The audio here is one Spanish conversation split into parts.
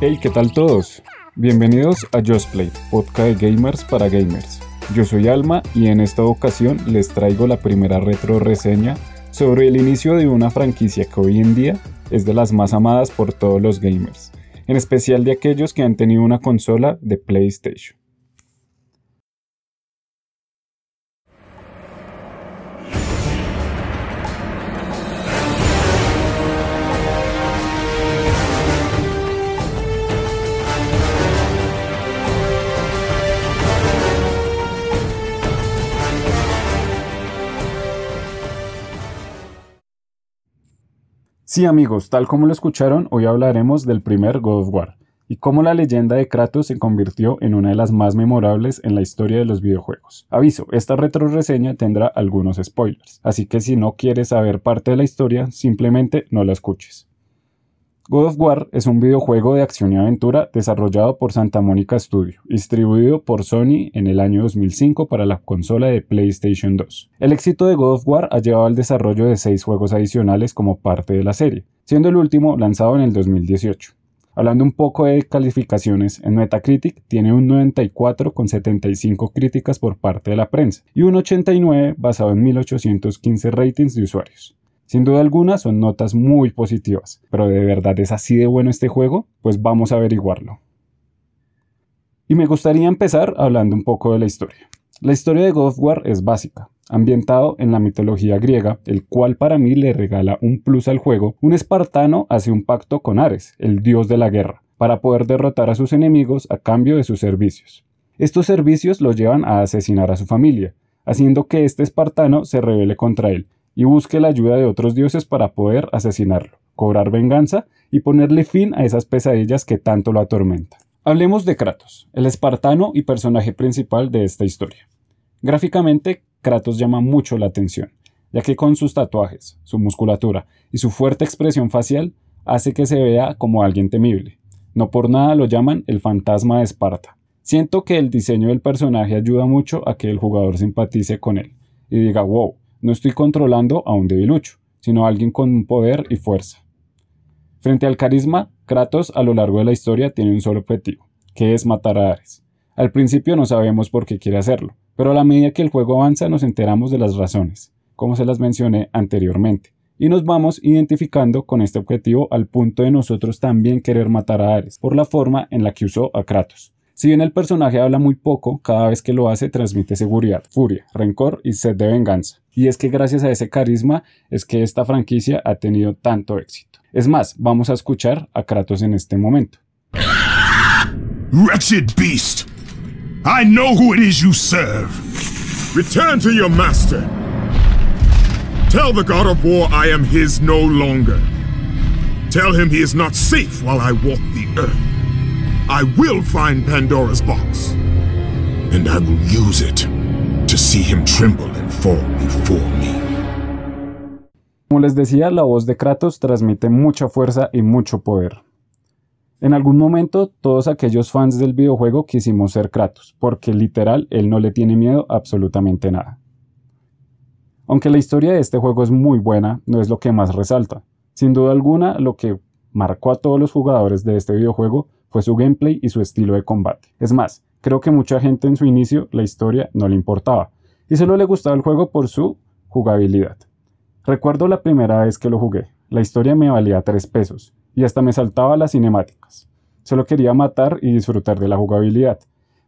Hey, ¿qué tal todos? Bienvenidos a Just Play, podcast de gamers para gamers. Yo soy Alma y en esta ocasión les traigo la primera retro reseña sobre el inicio de una franquicia que hoy en día es de las más amadas por todos los gamers, en especial de aquellos que han tenido una consola de PlayStation. Sí amigos, tal como lo escucharon, hoy hablaremos del primer God of War y cómo la leyenda de Kratos se convirtió en una de las más memorables en la historia de los videojuegos. Aviso, esta retro reseña tendrá algunos spoilers, así que si no quieres saber parte de la historia, simplemente no la escuches. God of War es un videojuego de acción y aventura desarrollado por Santa Monica Studio, distribuido por Sony en el año 2005 para la consola de PlayStation 2. El éxito de God of War ha llevado al desarrollo de seis juegos adicionales como parte de la serie, siendo el último lanzado en el 2018. Hablando un poco de calificaciones, en Metacritic tiene un 94 con 75 críticas por parte de la prensa y un 89 basado en 1815 ratings de usuarios. Sin duda alguna son notas muy positivas, pero ¿de verdad es así de bueno este juego? Pues vamos a averiguarlo. Y me gustaría empezar hablando un poco de la historia. La historia de God of War es básica, ambientado en la mitología griega, el cual para mí le regala un plus al juego. Un espartano hace un pacto con Ares, el dios de la guerra, para poder derrotar a sus enemigos a cambio de sus servicios. Estos servicios lo llevan a asesinar a su familia, haciendo que este espartano se rebele contra él, y busque la ayuda de otros dioses para poder asesinarlo, cobrar venganza y ponerle fin a esas pesadillas que tanto lo atormentan. Hablemos de Kratos, el espartano y personaje principal de esta historia. Gráficamente, Kratos llama mucho la atención, ya que con sus tatuajes, su musculatura y su fuerte expresión facial hace que se vea como alguien temible. No por nada lo llaman el fantasma de Esparta. Siento que el diseño del personaje ayuda mucho a que el jugador simpatice con él y diga, wow, no estoy controlando a un debilucho, sino a alguien con poder y fuerza. Frente al carisma, Kratos a lo largo de la historia tiene un solo objetivo, que es matar a Ares. Al principio no sabemos por qué quiere hacerlo, pero a la medida que el juego avanza nos enteramos de las razones, como se las mencioné anteriormente, y nos vamos identificando con este objetivo al punto de nosotros también querer matar a Ares, por la forma en la que usó a Kratos. Si bien el personaje habla muy poco, cada vez que lo hace transmite seguridad, furia, rencor y sed de venganza. Y es que gracias a ese carisma es que esta franquicia ha tenido tanto éxito. Es más, vamos a escuchar a Kratos en este momento. Wretched beast! I know who it is you serve. Return to your master. Tell the god of war I am his no longer. Tell him he is not safe while I walk the earth. I will find Pandora's box. And I will use it to see him tremble and fall before me. Como les decía, la voz de Kratos transmite mucha fuerza y mucho poder. En algún momento, todos aquellos fans del videojuego quisimos ser Kratos, porque literal él no le tiene miedo absolutamente nada. Aunque la historia de este juego es muy buena, no es lo que más resalta. Sin duda alguna, lo que marcó a todos los jugadores de este videojuego fue su gameplay y su estilo de combate. Es más, creo que mucha gente en su inicio la historia no le importaba, y solo le gustaba el juego por su jugabilidad. Recuerdo la primera vez que lo jugué, la historia me valía 3 pesos, y hasta me saltaba las cinemáticas. Solo quería matar y disfrutar de la jugabilidad,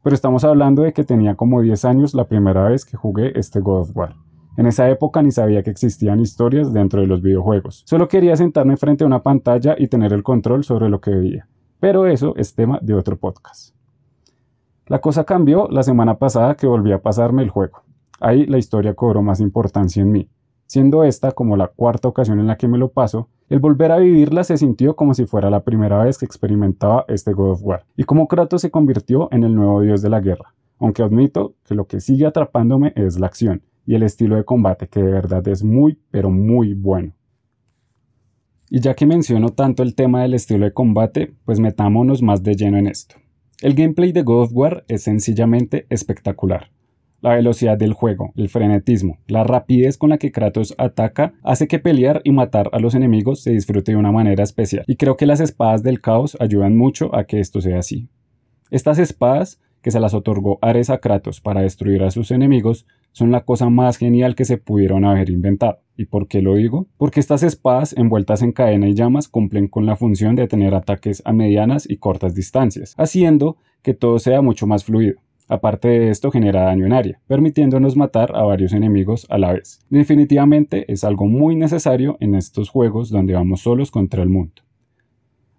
pero estamos hablando de que tenía como 10 años la primera vez que jugué este God of War. En esa época ni sabía que existían historias dentro de los videojuegos. Solo quería sentarme frente a una pantalla y tener el control sobre lo que veía. Pero eso es tema de otro podcast. La cosa cambió la semana pasada que volví a pasarme el juego. Ahí la historia cobró más importancia en mí. Siendo esta como la cuarta ocasión en la que me lo paso, el volver a vivirla se sintió como si fuera la primera vez que experimentaba este God of War, y como Kratos se convirtió en el nuevo dios de la guerra, aunque admito que lo que sigue atrapándome es la acción y el estilo de combate que de verdad es muy, pero muy bueno. Y ya que menciono tanto el tema del estilo de combate, pues metámonos más de lleno en esto. El gameplay de God of War es sencillamente espectacular. La velocidad del juego, el frenetismo, la rapidez con la que Kratos ataca hace que pelear y matar a los enemigos se disfrute de una manera especial, y creo que las espadas del caos ayudan mucho a que esto sea así. Estas espadas, que se las otorgó Ares a Kratos para destruir a sus enemigos, son la cosa más genial que se pudieron haber inventado. ¿Y por qué lo digo? Porque estas espadas envueltas en cadena y llamas cumplen con la función de tener ataques a medianas y cortas distancias, haciendo que todo sea mucho más fluido. Aparte de esto genera daño en área, permitiéndonos matar a varios enemigos a la vez. Definitivamente es algo muy necesario en estos juegos donde vamos solos contra el mundo.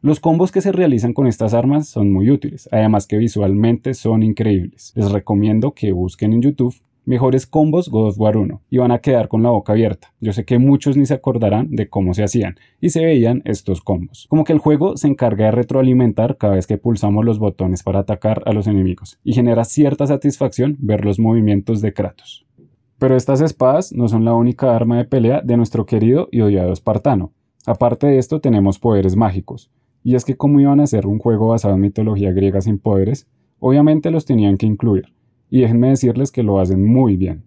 Los combos que se realizan con estas armas son muy útiles, además que visualmente son increíbles. Les recomiendo que busquen en YouTube mejores combos God of War 1 y van a quedar con la boca abierta. Yo sé que muchos ni se acordarán de cómo se hacían y se veían estos combos. Como que el juego se encarga de retroalimentar cada vez que pulsamos los botones para atacar a los enemigos y genera cierta satisfacción ver los movimientos de Kratos. Pero estas espadas no son la única arma de pelea de nuestro querido y odiado espartano. Aparte de esto tenemos poderes mágicos. Y es que como iban a ser un juego basado en mitología griega sin poderes, obviamente los tenían que incluir y déjenme decirles que lo hacen muy bien.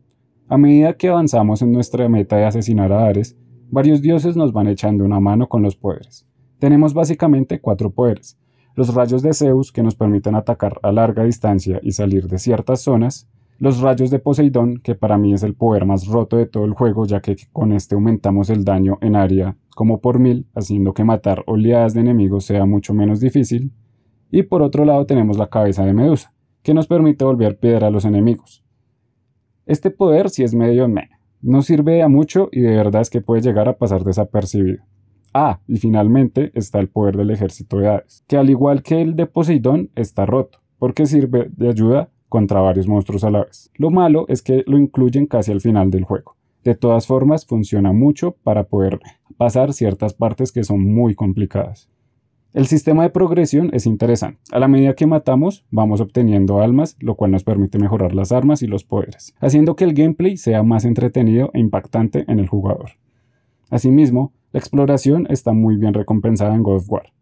A medida que avanzamos en nuestra meta de asesinar a Ares, varios dioses nos van echando una mano con los poderes. Tenemos básicamente cuatro poderes. Los rayos de Zeus que nos permiten atacar a larga distancia y salir de ciertas zonas. Los rayos de Poseidón, que para mí es el poder más roto de todo el juego, ya que con este aumentamos el daño en área como por mil, haciendo que matar oleadas de enemigos sea mucho menos difícil. Y por otro lado tenemos la cabeza de Medusa, que nos permite volver piedra a los enemigos. Este poder si es medio me, no sirve a mucho y de verdad es que puede llegar a pasar desapercibido. Ah, y finalmente está el poder del ejército de Hades, que al igual que el de Poseidón está roto, porque sirve de ayuda contra varios monstruos a la vez. Lo malo es que lo incluyen casi al final del juego. De todas formas, funciona mucho para poder pasar ciertas partes que son muy complicadas. El sistema de progresión es interesante. A la medida que matamos, vamos obteniendo almas, lo cual nos permite mejorar las armas y los poderes, haciendo que el gameplay sea más entretenido e impactante en el jugador. Asimismo, la exploración está muy bien recompensada en God of War,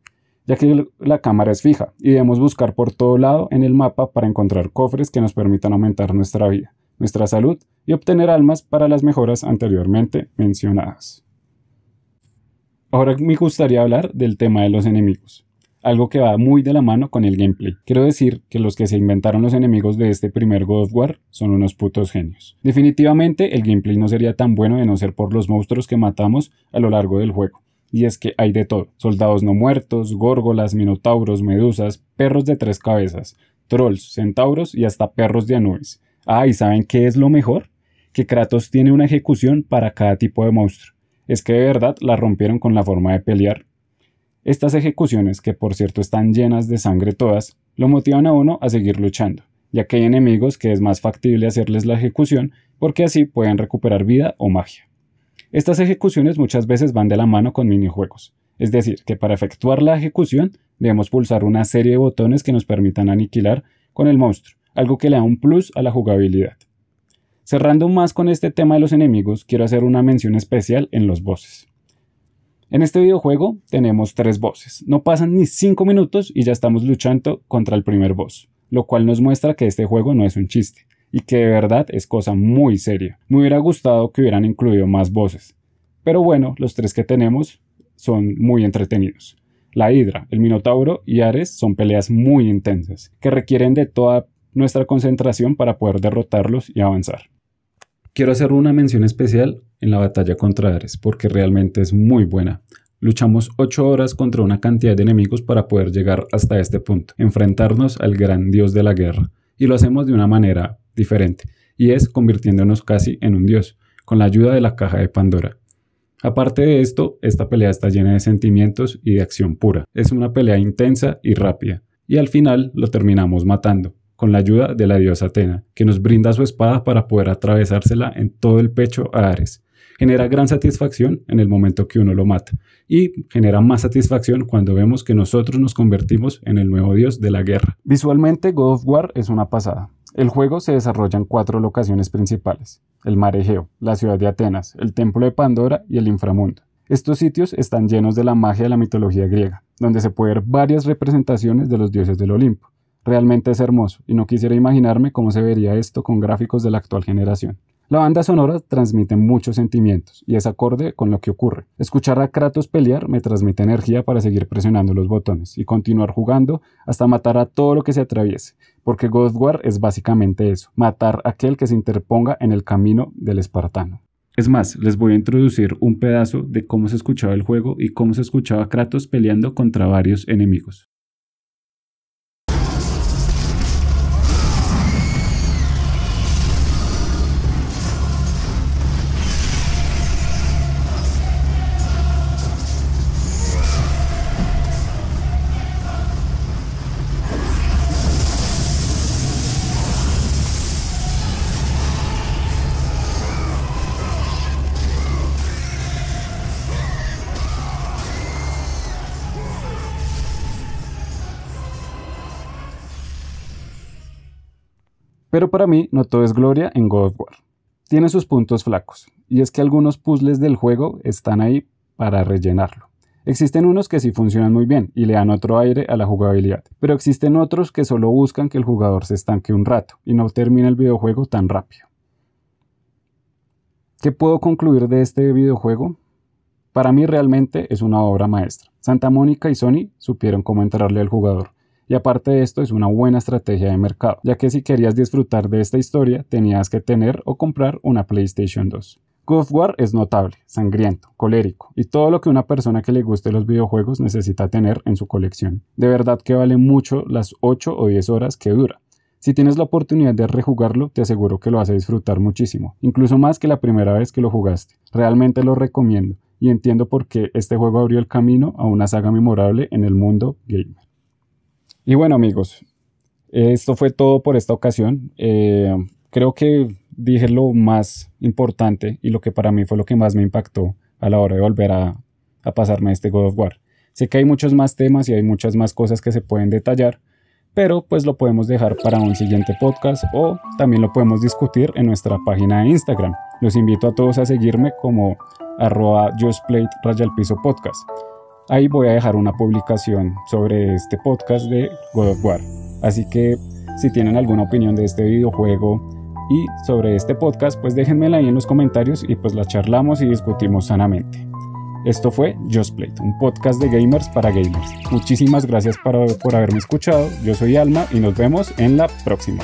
ya que la cámara es fija y debemos buscar por todo lado en el mapa para encontrar cofres que nos permitan aumentar nuestra vida, nuestra salud y obtener almas para las mejoras anteriormente mencionadas. Ahora me gustaría hablar del tema de los enemigos, algo que va muy de la mano con el gameplay. Quiero decir que los que se inventaron los enemigos de este primer God of War son unos putos genios. Definitivamente el gameplay no sería tan bueno de no ser por los monstruos que matamos a lo largo del juego. Y es que hay de todo, soldados no muertos, górgolas, minotauros, medusas, perros de tres cabezas, trolls, centauros y hasta perros de Anubis. Ah, ¿y saben qué es lo mejor? Que Kratos tiene una ejecución para cada tipo de monstruo es que de verdad la rompieron con la forma de pelear. Estas ejecuciones, que por cierto están llenas de sangre todas, lo motivan a uno a seguir luchando, ya que hay enemigos que es más factible hacerles la ejecución porque así pueden recuperar vida o magia. Estas ejecuciones muchas veces van de la mano con minijuegos, es decir, que para efectuar la ejecución debemos pulsar una serie de botones que nos permitan aniquilar con el monstruo, algo que le da un plus a la jugabilidad. Cerrando más con este tema de los enemigos, quiero hacer una mención especial en los bosses. En este videojuego tenemos tres bosses. No pasan ni 5 minutos y ya estamos luchando contra el primer boss, lo cual nos muestra que este juego no es un chiste y que de verdad es cosa muy seria. Me hubiera gustado que hubieran incluido más bosses. Pero bueno, los tres que tenemos son muy entretenidos. La Hidra, el Minotauro y Ares son peleas muy intensas, que requieren de toda nuestra concentración para poder derrotarlos y avanzar. Quiero hacer una mención especial en la batalla contra Ares, porque realmente es muy buena. Luchamos 8 horas contra una cantidad de enemigos para poder llegar hasta este punto, enfrentarnos al gran dios de la guerra. Y lo hacemos de una manera diferente, y es convirtiéndonos casi en un dios, con la ayuda de la caja de Pandora. Aparte de esto, esta pelea está llena de sentimientos y de acción pura. Es una pelea intensa y rápida, y al final lo terminamos matando con la ayuda de la diosa Atena, que nos brinda su espada para poder atravesársela en todo el pecho a Ares. Genera gran satisfacción en el momento que uno lo mata y genera más satisfacción cuando vemos que nosotros nos convertimos en el nuevo dios de la guerra. Visualmente God of War es una pasada. El juego se desarrolla en cuatro locaciones principales, el mar Egeo, la ciudad de Atenas, el templo de Pandora y el inframundo. Estos sitios están llenos de la magia de la mitología griega, donde se puede ver varias representaciones de los dioses del Olimpo Realmente es hermoso y no quisiera imaginarme cómo se vería esto con gráficos de la actual generación. La banda sonora transmite muchos sentimientos y es acorde con lo que ocurre. Escuchar a Kratos pelear me transmite energía para seguir presionando los botones y continuar jugando hasta matar a todo lo que se atraviese, porque God War es básicamente eso, matar a aquel que se interponga en el camino del espartano. Es más, les voy a introducir un pedazo de cómo se escuchaba el juego y cómo se escuchaba Kratos peleando contra varios enemigos. Pero para mí no todo es gloria en God of War. Tiene sus puntos flacos, y es que algunos puzzles del juego están ahí para rellenarlo. Existen unos que sí funcionan muy bien y le dan otro aire a la jugabilidad, pero existen otros que solo buscan que el jugador se estanque un rato y no termine el videojuego tan rápido. ¿Qué puedo concluir de este videojuego? Para mí realmente es una obra maestra. Santa Mónica y Sony supieron cómo entrarle al jugador y aparte de esto es una buena estrategia de mercado, ya que si querías disfrutar de esta historia tenías que tener o comprar una PlayStation 2. God War es notable, sangriento, colérico y todo lo que una persona que le guste los videojuegos necesita tener en su colección. De verdad que vale mucho las 8 o 10 horas que dura. Si tienes la oportunidad de rejugarlo, te aseguro que lo vas a disfrutar muchísimo, incluso más que la primera vez que lo jugaste. Realmente lo recomiendo y entiendo por qué este juego abrió el camino a una saga memorable en el mundo gamer. Y bueno amigos, esto fue todo por esta ocasión. Eh, creo que dije lo más importante y lo que para mí fue lo que más me impactó a la hora de volver a, pasarme este God of War. Sé que hay muchos más temas y hay muchas más cosas que se pueden detallar, pero pues lo podemos dejar para un siguiente podcast o también lo podemos discutir en nuestra página de Instagram. Los invito a todos a seguirme como arroba piso podcast. Ahí voy a dejar una publicación sobre este podcast de God of War. Así que si tienen alguna opinión de este videojuego y sobre este podcast, pues déjenmela ahí en los comentarios y pues la charlamos y discutimos sanamente. Esto fue Just Play, un podcast de gamers para gamers. Muchísimas gracias por haberme escuchado. Yo soy Alma y nos vemos en la próxima.